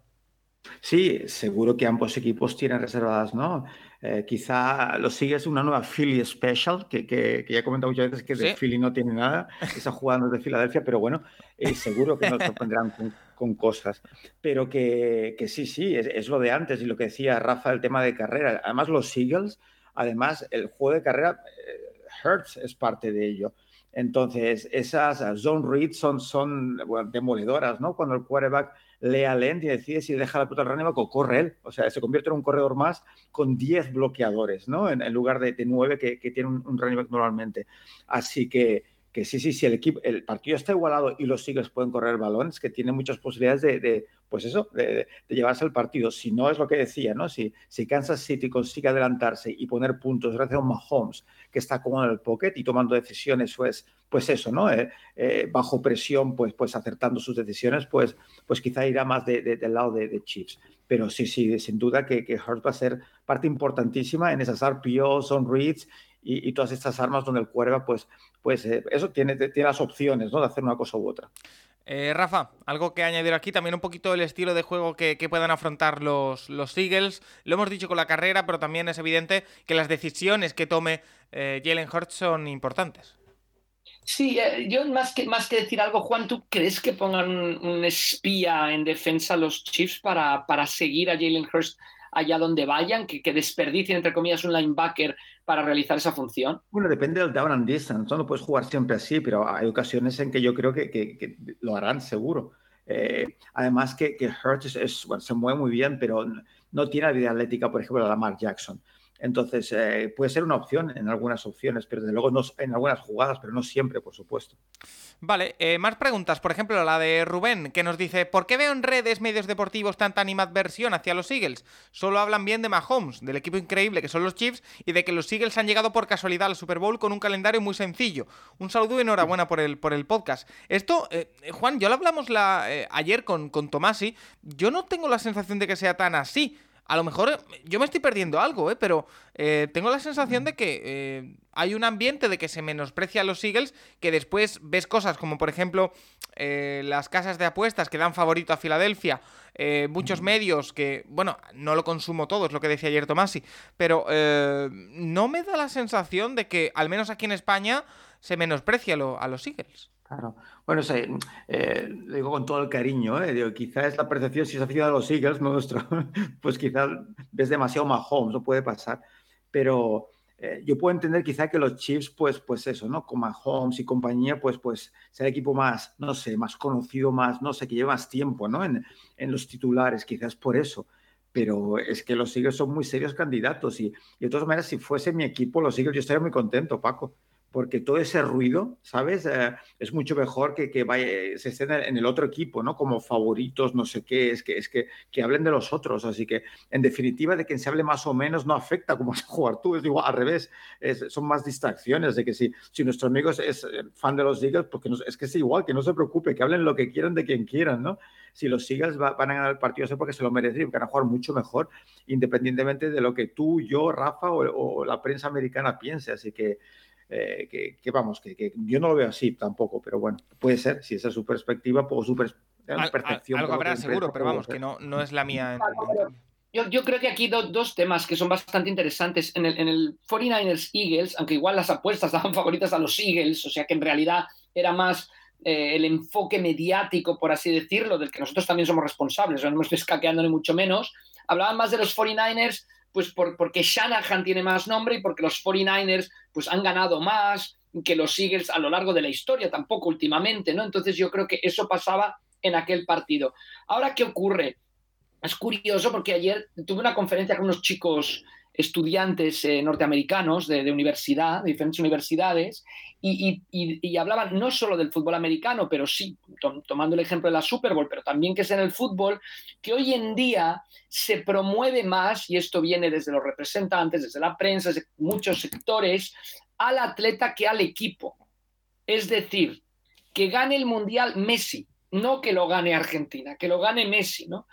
Sí, seguro que ambos equipos tienen reservadas, ¿no? Eh, quizá lo sigues una nueva Philly Special, que, que, ya he comentado muchas veces que de Philly no tiene nada, esa jugando de Filadelfia, pero bueno, eh, seguro que nos sorprenderán con, cosas. Pero que, que sí, sí, es, lo de antes y lo que decía Rafa, el tema de carrera. Además, los Eagles, además, el juego de carrera, eh, Hertz es parte de ello. Entonces, esas zone reads son, son demoledoras, ¿no? Cuando el quarterback lea lent y decide si deja la puta al running o corre él. O sea, se convierte en un corredor más con 10 bloqueadores, ¿no? En, lugar de, de 9 que, tiene un, un running back normalmente. Así que que sí, sí, sí, el, equipo, el partido está igualado y los Eagles pueden correr el balón, es que tiene muchas posibilidades de, pues eso, de, llevarse el partido. Si no es lo que decía, ¿no? Si, Kansas City consigue adelantarse y poner puntos gracias a un Mahomes que está cómodo en el pocket y tomando decisiones, pues, pues eso, ¿no? Eh, eh, bajo presión, pues, pues acertando sus decisiones, pues, pues quizá irá más del lado de, Chiefs. Pero sí, sí, sin duda que, que va a ser parte importantísima en esas RPOs, on reads y, todas estas armas donde el cuerva, pues, pues eh, eso tiene, tiene las opciones ¿no? de hacer una cosa u otra. Eh, Rafa, algo que añadir aquí, también un poquito el estilo de juego que, puedan afrontar los, los, Eagles. Lo hemos dicho con la carrera, pero también es evidente que las decisiones que tome eh, Jalen Hurts son importantes. Sí, yo más que, más que decir algo, Juan, ¿tú crees que pongan un, espía en defensa los Chiefs para, para seguir a Jalen Hurts allá donde vayan, que, que, desperdicien, entre comillas, un linebacker para realizar esa función? Bueno, depende del down and distance, no puedes jugar siempre así, pero hay ocasiones en que yo creo que, que, lo harán seguro. Eh, además que, que Hurts es, se mueve muy bien, pero no tiene la vida atlética, por ejemplo, de Lamar Jackson. Entonces, eh, puede ser una opción en algunas opciones, pero desde luego no en algunas jugadas, pero no siempre, por supuesto. Vale, eh, más preguntas. Por ejemplo, la de Rubén, que nos dice: ¿Por qué veo en redes medios deportivos tanta animadversión hacia los Eagles? Solo hablan bien de Mahomes, del equipo increíble que son los Chiefs y de que los Eagles han llegado por casualidad al Super Bowl con un calendario muy sencillo. Un saludo y enhorabuena por el, por el podcast. Esto, eh, Juan, yo lo hablamos la, ayer con, con Tomasi. Yo no tengo la sensación de que sea tan así. A lo mejor yo me estoy perdiendo algo, ¿eh? pero eh, tengo la sensación de que eh, hay un ambiente de que se menosprecia a los Eagles, que después ves cosas como, por ejemplo, eh, las casas de apuestas que dan favorito a Filadelfia, muchos medios que, bueno, no lo consumo todo, es lo que decía ayer Tomasi, pero no me da la sensación de que, al menos aquí en España, se menosprecia a los Eagles. Bueno, eh, lo digo con todo el cariño, ¿eh? Digo, quizás la percepción, si es aficionado a los Eagles, no nuestro, pues quizás ves demasiado Mahomes, no puede pasar. Pero eh, yo puedo entender quizá que los Chiefs, pues, pues eso, ¿no? Con Mahomes y compañía, pues, pues sea el equipo más, no sé, más conocido, más, no sé, que lleva más tiempo, ¿no? En, en los titulares, quizás por eso pero es que los Eagles son muy serios candidatos y, y, de todas maneras, si fuese mi equipo, los Eagles, yo estaría muy contento, Paco, porque todo ese ruido, ¿sabes? Eh, es mucho mejor que, que vaya, se estén en el otro equipo, ¿no? Como favoritos, no sé qué, es que, es que, que hablen de los otros. Así que, en definitiva, de quien se hable más o menos no afecta cómo vas jugar tú. Es igual, al revés, son más distracciones. De que si, si nuestro amigo es, eh, fan de los Eagles, porque es que es igual, que no se preocupe, que hablen lo que quieran de quien quieran, ¿no? Si los Eagles van a ganar el partido, es porque se lo merecen van a jugar mucho mejor, independientemente de lo que tú, yo, Rafa o, o la prensa americana piense. Así que, eh, que, vamos, que, yo no lo veo así tampoco, pero bueno, puede ser, si esa es su perspectiva o su percepción. algo habrá seguro, pero vamos, que no, no es la mía. Yo, yo, creo que aquí dos temas que son bastante interesantes. En el, en el 49ers Eagles, aunque igual las apuestas daban favoritas a los Eagles, o sea que en realidad era más eh, el enfoque mediático, por así decirlo, del que nosotros también somos responsables, no me estoy escaqueando ni mucho menos. Hablaban más de los 49ers pues porque Shanahan tiene más nombre y porque los 49ers pues han ganado más que los Eagles a lo largo de la historia, tampoco últimamente, ¿no? Entonces yo creo que eso pasaba en aquel partido. Ahora, ¿qué ocurre? Es curioso porque ayer tuve una conferencia con unos chicos estudiantes eh, norteamericanos de, universidad, de diferentes universidades, y, hablaban no solo del fútbol americano, pero sí, tomando el ejemplo de la Super Bowl, pero también que es en el fútbol, que hoy en día se promueve más, y esto viene desde los representantes, desde la prensa, desde muchos sectores, al atleta que al equipo. Es decir, que gane el Mundial Messi, no que lo gane Argentina, que lo gane Messi, ¿no?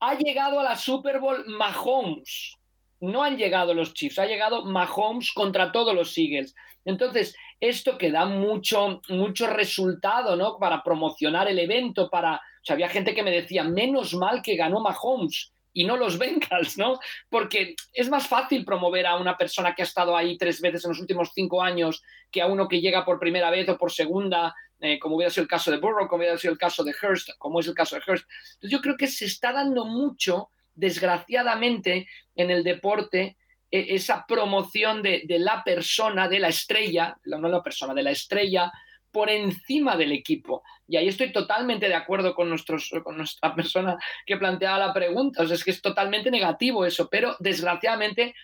Ha llegado a la Super Bowl Mahomes, no han llegado los Chiefs, ha llegado Mahomes contra todos los Eagles. Entonces, esto que da mucho, mucho resultado, ¿no? Para promocionar el evento, para... Había gente que me decía, menos mal que ganó Mahomes y no los Bengals, ¿no? Porque es más fácil promover a una persona que ha estado ahí tres veces en los últimos cinco años que a uno que llega por primera vez o por segunda, eh, como hubiera sido el caso de Burrow, como hubiera sido el caso de Hurst, como es el caso de Hurst. Entonces yo creo que se está dando mucho desgraciadamente en el deporte e, esa promoción de, la persona, de la estrella, no la persona, de la estrella por encima del equipo. Y ahí estoy totalmente de acuerdo con, nuestros, con nuestra persona que planteaba la pregunta. O sea, es que es totalmente negativo eso, pero desgraciadamente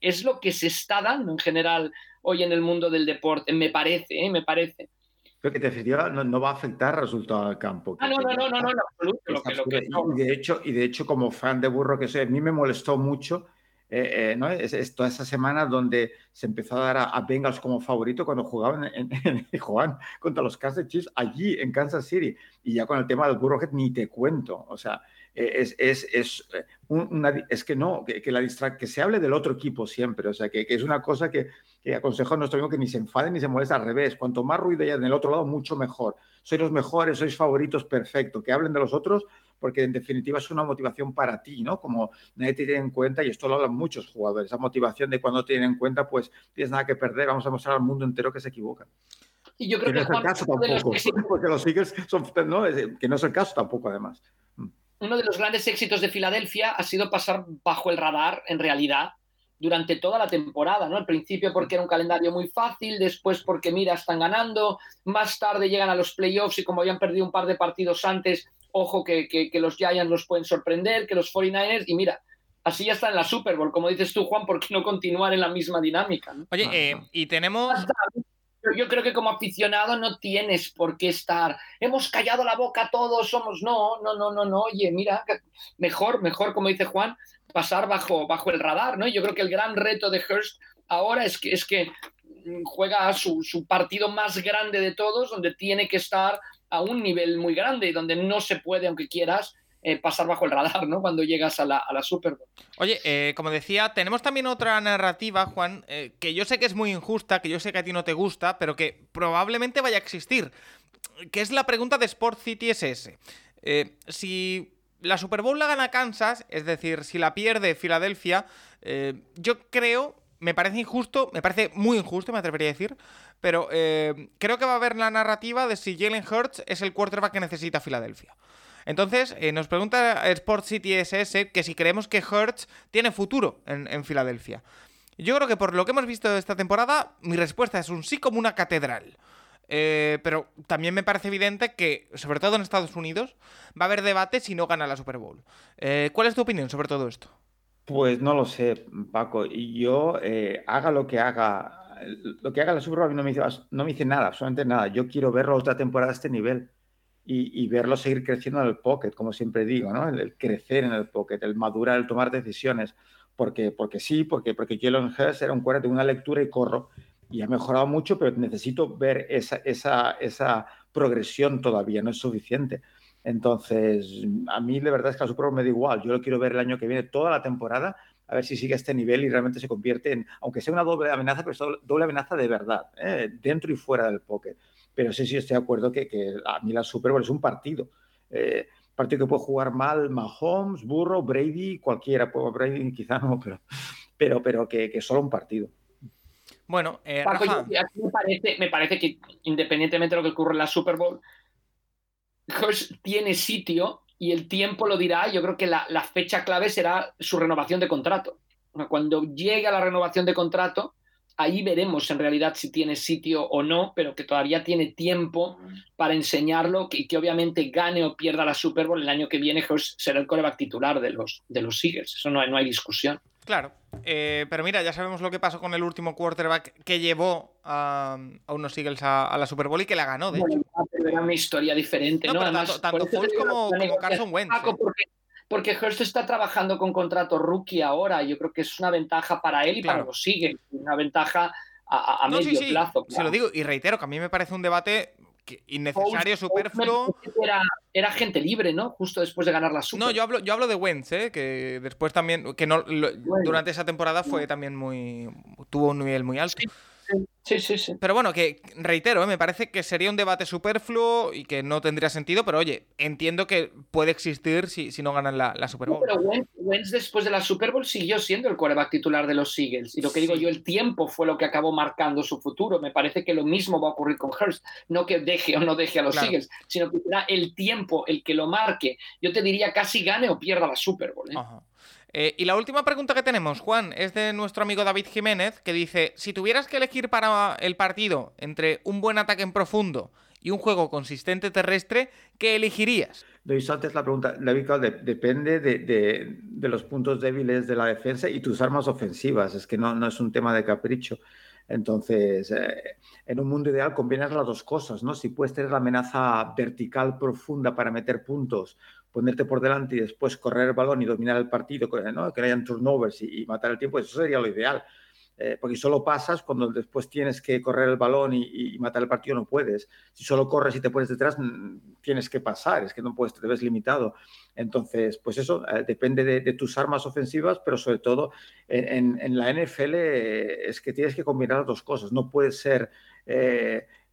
es lo que se está dando en general hoy en el mundo del deporte, me parece, ¿eh? me parece que definitiva no, va a afectar al resultado del campo. Ah, no, no, no, no, no, absoluto. y, de hecho, y de hecho, como fan de burro que soy, a mí me molestó mucho eh, eh, ¿no? es, toda esa semana donde se empezó a dar a, Bengals como favorito cuando jugaban en, contra los Kansas Chiefs allí en Kansas City. Y ya con el tema del Burrow ni te cuento. O sea, es, es, es, una, es que no, que, la que se hable del otro equipo siempre. O sea, que, que es una cosa que, que aconsejo a nuestro amigo que ni se enfade ni se moleste al revés. Cuanto más ruido haya en el otro lado, mucho mejor. Sois los mejores, sois favoritos, perfecto. Que hablen de los otros, porque en definitiva es una motivación para ti, ¿no? Como nadie te tiene en cuenta, y esto lo hablan muchos jugadores, esa motivación de cuando tienen en cuenta, pues tienes nada que perder, vamos a mostrar al mundo entero que se equivocan. Y yo creo que, no es el caso tampoco, porque los Eagles son, ¿no? que no es el caso tampoco, además. Mm. Uno de los grandes éxitos de Filadelfia ha sido pasar bajo el radar, en realidad, durante toda la temporada, ¿no? Al principio porque era un calendario muy fácil, después porque, mira, están ganando, más tarde llegan a los playoffs y como habían perdido un par de partidos antes, ojo que, que, los Giants los pueden sorprender, que los 49ers, y mira, así ya está en la Super Bowl, como dices tú, Juan, ¿por qué no continuar en la misma dinámica? Oye, eh, y tenemos... Yo creo que como aficionado no tienes por qué estar. Hemos callado la boca todos, somos. No, no, no, no, no. Oye, mira, mejor, mejor, como dice Juan, pasar bajo, bajo el radar, ¿no? Yo creo que el gran reto de Hurst ahora es que, es que juega su, su partido más grande de todos, donde tiene que estar a un nivel muy grande y donde no se puede, aunque quieras, eh, pasar bajo el radar, ¿no? Cuando llegas a la, Super Bowl. Oye, eh, como decía, tenemos también otra narrativa, Juan, eh, que yo sé que es muy injusta, que yo sé que a ti no te gusta, pero que probablemente vaya a existir, que es la pregunta de Sport City SS. si la Super Bowl la gana Kansas, es decir, si la pierde Filadelfia, yo creo me parece injusto, me parece muy injusto, me atrevería a decir, pero eh, creo que va a haber la narrativa de si Jalen Hurts es el quarterback que necesita Filadelfia. Entonces, eh, nos pregunta Sport City SS que si creemos que Hurts tiene futuro en, Filadelfia. Yo creo que por lo que hemos visto esta temporada, mi respuesta es un sí como una catedral. Eh, pero también me parece evidente que, sobre todo en Estados Unidos, va a haber debate si no gana la Super Bowl. ¿Cuál es tu opinión sobre todo esto? Pues no lo sé, Paco. Y yo, eh, haga lo que haga, lo que haga la Super Bowl no me, dice, nada, absolutamente nada. Yo quiero verlo otra temporada a este nivel y, verlo seguir creciendo en el pocket, como siempre digo, ¿no? El, crecer en el pocket, el madurar, el tomar decisiones. Porque, porque sí, porque, porque Jalen era un cuerpo de una lectura y corro. Y ha mejorado mucho, pero necesito ver esa, esa, esa progresión todavía, no es suficiente. Entonces, a mí de verdad es que la Super Bowl me da igual. Yo lo quiero ver el año que viene, toda la temporada, a ver si sigue a este nivel y realmente se convierte en, aunque sea una doble amenaza, pero es doble amenaza de verdad, ¿eh? dentro y fuera del pocket. Pero sí, sí, estoy de acuerdo que, que a mí la Super Bowl es un partido. Eh, partido que puede jugar mal Mahomes, Burrow, Brady, cualquiera. Pues Brady quizá no, pero, pero, pero que, que solo un partido. Bueno, eh, me, parece, me parece que independientemente de lo que ocurre en la Super Bowl, tiene sitio y el tiempo lo dirá. Yo creo que la, fecha clave será su renovación de contrato. Cuando llegue a la renovación de contrato, ahí veremos en realidad si tiene sitio o no, pero que todavía tiene tiempo para enseñarlo y que, obviamente gane o pierda la Super Bowl el año que viene, será el coreback titular de los, de los Eagles. Eso no no hay discusión. Claro, eh, pero mira, ya sabemos lo que pasó con el último quarterback que llevó a, unos Eagles a, la Super Bowl y que la ganó, de hecho. Era una historia diferente, ¿no? tanto, tanto como, Carson Wentz. ¿eh? Porque, Hurst está trabajando con contrato rookie ahora. Yo creo que es una ventaja para él y para los Eagles. Una ventaja a, medio plazo. Se lo digo y reitero que a mí me parece un debate innecesario, superfluo. Era, gente libre, ¿no? Justo después de ganar la Super. No, yo hablo, yo hablo de Wentz, ¿eh? que después también, que no, durante esa temporada fue también muy, tuvo un nivel muy alto. Sí, sí, sí. Pero bueno, que reitero, ¿eh? me parece que sería un debate superfluo y que no tendría sentido, pero oye, entiendo que puede existir si, si no ganan la, Super Bowl. pero Wentz, después de la Super Bowl siguió siendo el quarterback titular de los Eagles. Y lo que digo yo, el tiempo fue lo que acabó marcando su futuro. Me parece que lo mismo va a ocurrir con Hurst. No que deje o no deje a los Eagles, sino que será el tiempo el que lo marque. Yo te diría casi gane o pierda la Super Bowl. ¿eh? Eh, y la última pregunta que tenemos, Juan, es de nuestro amigo David Jiménez, que dice, si tuvieras que elegir para el partido entre un buen ataque en profundo y un juego consistente terrestre, ¿qué elegirías? Hizo antes la pregunta, David, depende de, los puntos débiles de la defensa y tus armas ofensivas, es que no, no es un tema de capricho. Entonces, eh, en un mundo ideal combinas las dos cosas, ¿no? Si puedes tener la amenaza vertical profunda para meter puntos ponerte por delante y después correr el balón y dominar el partido, ¿no? que no hayan turnovers y, matar el tiempo, eso sería lo ideal. Eh, porque solo pasas cuando después tienes que correr el balón y, matar el partido, no puedes. Si solo corres y te pones detrás, mm, tienes que pasar, es que no puedes, te ves limitado. Entonces, pues eso eh, depende de, tus armas ofensivas, pero sobre todo en, la NFL eh, es que tienes que combinar las dos cosas. No puedes ser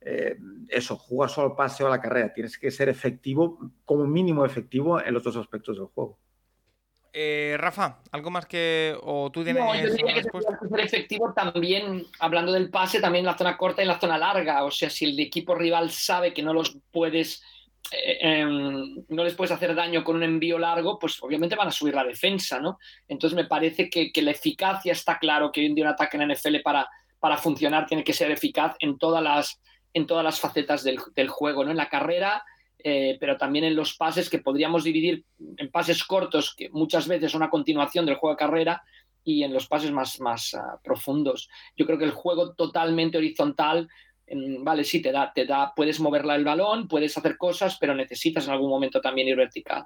eh, eso, jugar solo al pase o a la carrera. Tienes que ser efectivo, como mínimo efectivo, en los dos aspectos del juego. Eh, Rafa, ¿algo más que. o tú tienes. No, yo diría que ser efectivo también, hablando del pase, también en la zona corta y en la zona larga. O sea, si el equipo rival sabe que no los puedes. Eh, em, no les puedes hacer daño con un envío largo, pues obviamente van a subir la defensa, ¿no? Entonces me parece que, la eficacia está claro que hoy en día un ataque en NFL para, para funcionar tiene que ser eficaz en todas las en todas las facetas del, juego, ¿no? En la carrera, eh, pero también en los pases que podríamos dividir en pases cortos, que muchas veces son una continuación del juego de carrera, y en los pases más, más ah, profundos. Yo creo que el juego totalmente horizontal, vale, sí, te da, te da, puedes moverla el balón, puedes hacer cosas, pero necesitas en algún momento también ir vertical.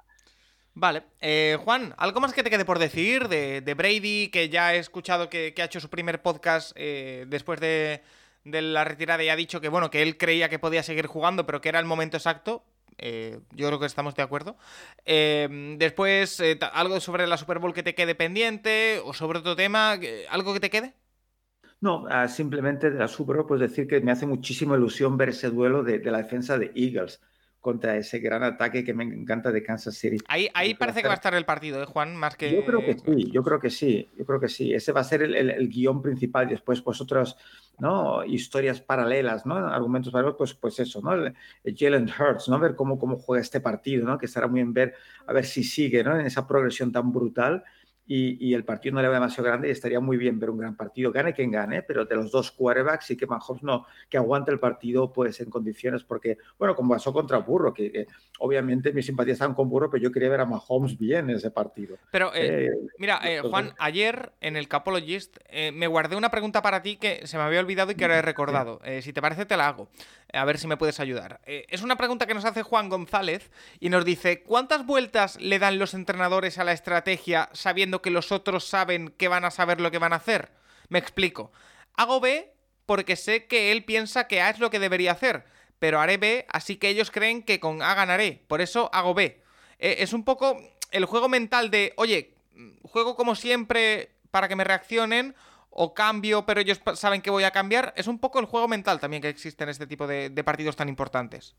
Vale, eh, Juan, ¿algo más que te quede por decir de, Brady, que ya he escuchado que, ha hecho su primer podcast eh, después de, de la retirada y ha dicho que bueno, que él creía que podía seguir jugando, pero que era el momento exacto. eh, yo creo que estamos de acuerdo. Eh, después, eh, algo sobre la Super Bowl que te quede pendiente o sobre otro tema, algo que te quede. No, ah, simplemente de la Super Bowl, pues decir que me hace muchísima ilusión ver ese duelo de, de la defensa de Eagles contra ese gran ataque que me encanta de Kansas City. Ahí, ahí parece que va a estar el partido, ¿eh, Juan? Más que... Yo creo que sí, yo creo que sí, yo creo que sí. Ese va a ser el, el, guion principal y después pues otras ¿no? historias paralelas, ¿no? argumentos paralelos, pues, pues eso, ¿no? El, Jalen Hurts, ¿no? ver cómo, cómo juega este partido, ¿no? que estará muy bien ver, a ver si sigue ¿no? en esa progresión tan brutal y, el partido no le va demasiado grande y estaría muy bien ver un gran partido. Gane quien gane, pero de los dos quarterbacks y que Mahomes no, que aguante el partido pues en condiciones, porque, bueno, como pasó contra Burro, que, obviamente mis simpatías estaban con Burro, pero yo quería ver a Mahomes bien en ese partido. Pero, eh, eh, mira, eh, Juan, ayer en el Capologist me guardé una pregunta para ti que se me había olvidado y que ahora he recordado. si te parece, te la hago. A ver si me puedes ayudar. es una pregunta que nos hace Juan González y nos dice, ¿cuántas vueltas le dan los entrenadores a la estrategia sabiendo que los otros saben que van a saber lo que van a hacer. Me explico. Hago B porque sé que él piensa que A es lo que debería hacer, pero haré B, así que ellos creen que con A ganaré. Por eso hago B. Eh, es un poco el juego mental de, oye, juego como siempre para que me reaccionen, o cambio, pero ellos saben que voy a cambiar. Es un poco el juego mental también que existe en este tipo de partidos tan importantes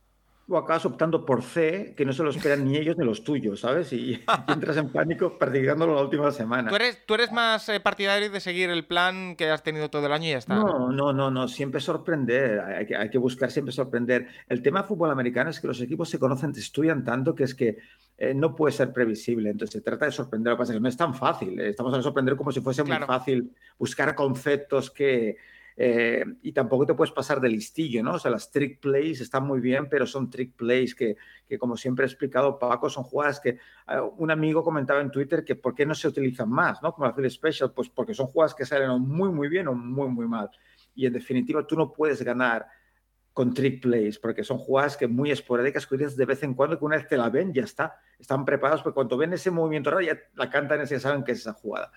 o acabas optando por C, que no se lo esperan ni ellos ni los tuyos, ¿sabes? Y, entras en pánico practicándolo la última semana. ¿Tú eres, tú eres más eh, partidario de seguir el plan que has tenido todo el año y ya está? No, no, no, no, siempre sorprender, hay que, hay que buscar siempre sorprender. El tema del fútbol americano es que los equipos se conocen, te estudian tanto que es que eh, no puede ser previsible, entonces se trata de sorprender, lo que pasa es que no es tan fácil, eh, estamos a sorprender como si fuese muy fácil buscar conceptos que eh, y tampoco te puedes pasar de listillo, ¿no? O sea, las trick plays están muy bien, pero son trick plays que, que como siempre he explicado, Paco, son jugadas que eh, un amigo comentaba en Twitter que por qué no se utilizan más, ¿no? Como la Philly Special, pues porque son jugadas que salen muy, muy bien o muy, muy mal. Y en definitiva, tú no puedes ganar con trick plays, porque son jugadas que muy esporádicas, que de vez en cuando, que una vez te la ven, ya está. Están preparados, porque cuando ven ese movimiento raro, ya la cantan y ya saben que es esa jugada.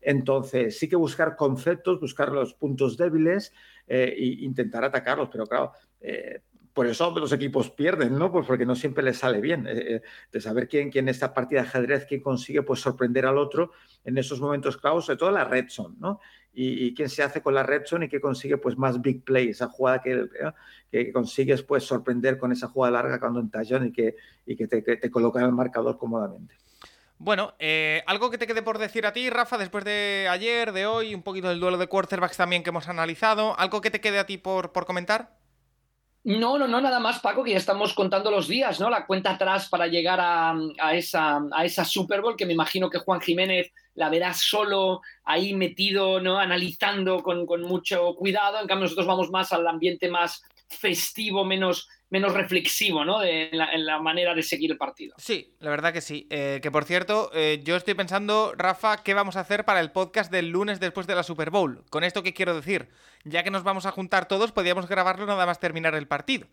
Entonces, sí que buscar conceptos, buscar los puntos débiles e intentar atacarlos, pero claro, eh, por eso los equipos pierden, ¿no? Pues porque no siempre les sale bien. de saber quién, quién esta partida de ajedrez, quién consigue pues, sorprender al otro en esos momentos clavos, sobre todo la red zone, ¿no? Y, quién se hace con la red zone y qué consigue pues más big play, esa jugada que, que consigues pues sorprender con esa jugada larga cuando en tallón y que, y que te, que te coloca en el marcador cómodamente. Bueno, eh, algo que te quede por decir a ti, Rafa, después de ayer, de hoy, un poquito del duelo de quarterbacks también que hemos analizado, algo que te quede a ti por, por comentar. No, no, no, nada más, Paco, que ya estamos contando los días, ¿no? La cuenta atrás para llegar a, esa, a esa Super Bowl, que me imagino que Juan Jiménez la verá solo ahí metido, ¿no? Analizando con, con mucho cuidado. En cambio, nosotros vamos más al ambiente más festivo, menos menos reflexivo, ¿no? en, la, manera de seguir el partido. Sí, la verdad que sí. Eh, que por cierto, eh, yo estoy pensando, Rafa, ¿qué vamos a hacer para el podcast del lunes después de la Super Bowl? Con esto, ¿qué quiero decir? Ya que nos vamos a juntar todos, podríamos grabarlo nada más terminar el partido.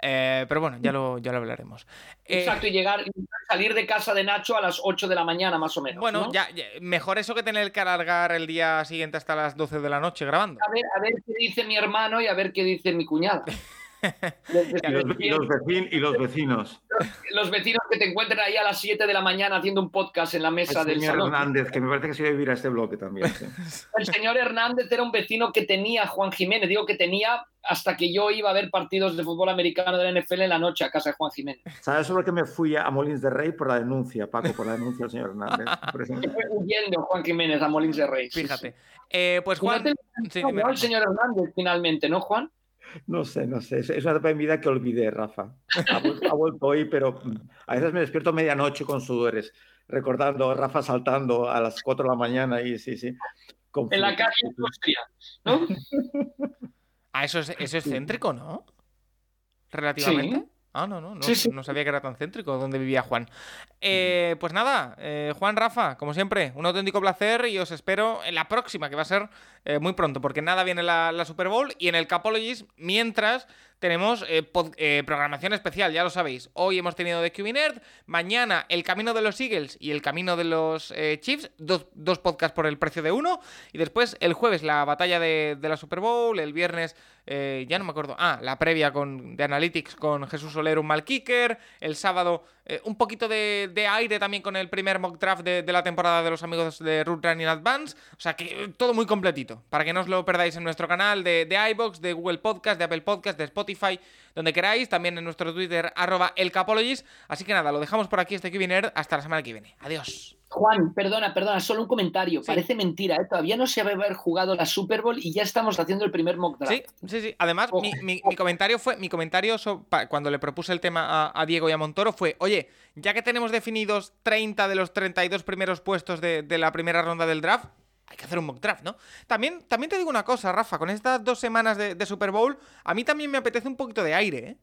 Eh, pero bueno, ya lo, ya lo hablaremos. Exacto, y llegar, salir de casa de Nacho a las 8 de la mañana, más o menos. Bueno, ya, mejor eso que tener que alargar el día siguiente hasta las 12 de la noche grabando. A ver, a ver qué dice mi hermano y a ver qué dice mi cuñada. y, los, vecinos, los, vecinos. que te encuentran ahí a las 7 de la mañana haciendo un podcast en la mesa del señor Hernández, que me parece que se debe vivir a este bloque también. El señor Hernández era un vecino que tenía Juan Jiménez, digo que tenía hasta que yo iba a ver partidos de fútbol americano de la NFL en la noche a casa de Juan Jiménez. ¿Sabes sobre qué me fui a Molins de Rey? Por la denuncia, Paco, por la denuncia del señor Hernández. fue huyendo Juan Jiménez a Molins de Rey. Fíjate. Eh, pues Juan... Sí, el señor Hernández finalmente, ¿no, Juan? No sé, no sé. Es una etapa de mi vida que olvidé, Rafa. Ha vuelto, hoy, pero mm, a veces me despierto medianoche con sudores, recordando a Rafa saltando a las 4 de la mañana y sí, sí. En la calle Industria, ¿no? ah, eso es, eso es céntrico, ¿no? Relativamente. Ah, no, no, no, sabía que era tan céntrico donde vivía Juan. Eh, pues nada, eh, Juan, Rafa, como siempre, un auténtico placer y os espero en la próxima, que va a ser eh, muy pronto, porque nada viene la, la Super Bowl y en el Capologist, mientras tenemos eh, eh, programación especial, ya lo sabéis. Hoy hemos tenido The QB Nerd, mañana El Camino de los Eagles y El Camino de los eh, Chiefs, dos, dos, podcasts por el precio de uno. Y después el jueves la batalla de, de la Super Bowl, el viernes eh, ya no me acuerdo, ah, la previa con, de Analytics con Jesús Soler, un mal kicker, el sábado eh, un poquito de, aire también con el primer mock draft de, la temporada de los amigos de Root Running Advance, o sea que eh, todo muy completito, para que no os lo perdáis en nuestro canal de, de iBox, de Google Podcast, de Apple Podcast, de Spotify, donde queráis, también en nuestro Twitter, arroba elcapologist, así que nada, lo dejamos por aquí este QB hasta la semana que viene, adiós. Juan, perdona, perdona, solo un comentario. Sí. Parece mentira, ¿eh? todavía no se va a haber jugado la Super Bowl y ya estamos haciendo el primer mock draft. Sí, sí, sí. Además, oh. mi, mi, mi, comentario fue, mi comentario so, pa, cuando le propuse el tema a, a, Diego y a Montoro fue, oye, ya que tenemos definidos 30 de los 32 primeros puestos de, de la primera ronda del draft, hay que hacer un mock draft, ¿no? También, también te digo una cosa, Rafa, con estas dos semanas de, de Super Bowl, a mí también me apetece un poquito de aire, ¿eh?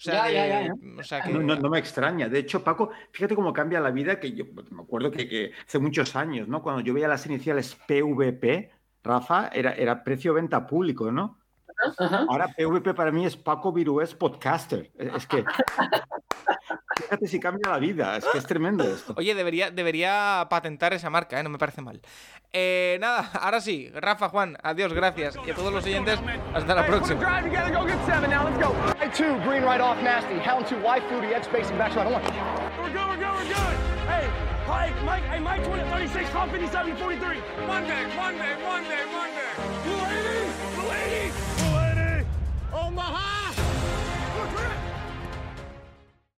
O sea, ya, ya, ya, o sea que... no, no, no, me extraña. De hecho, Paco, fíjate cómo cambia la vida, que yo me acuerdo que, que hace muchos años, ¿no? Cuando yo veía las iniciales PVP, Rafa, era, era precio-venta público, ¿no? Ahora PVP para mí es Paco Virués Podcaster. Es que... Fíjate si cambia la vida, es que es tremendo esto. Oye, debería, debería patentar esa marca, ¿eh? no me parece mal. Eh, nada, ahora sí, Rafa, Juan, adiós, gracias. Y a todos los oyentes, hasta la próxima. Mike, Mike, hey, Mike 20, 36, call 57, 43. Monday, Monday, Monday, Monday. Omaha!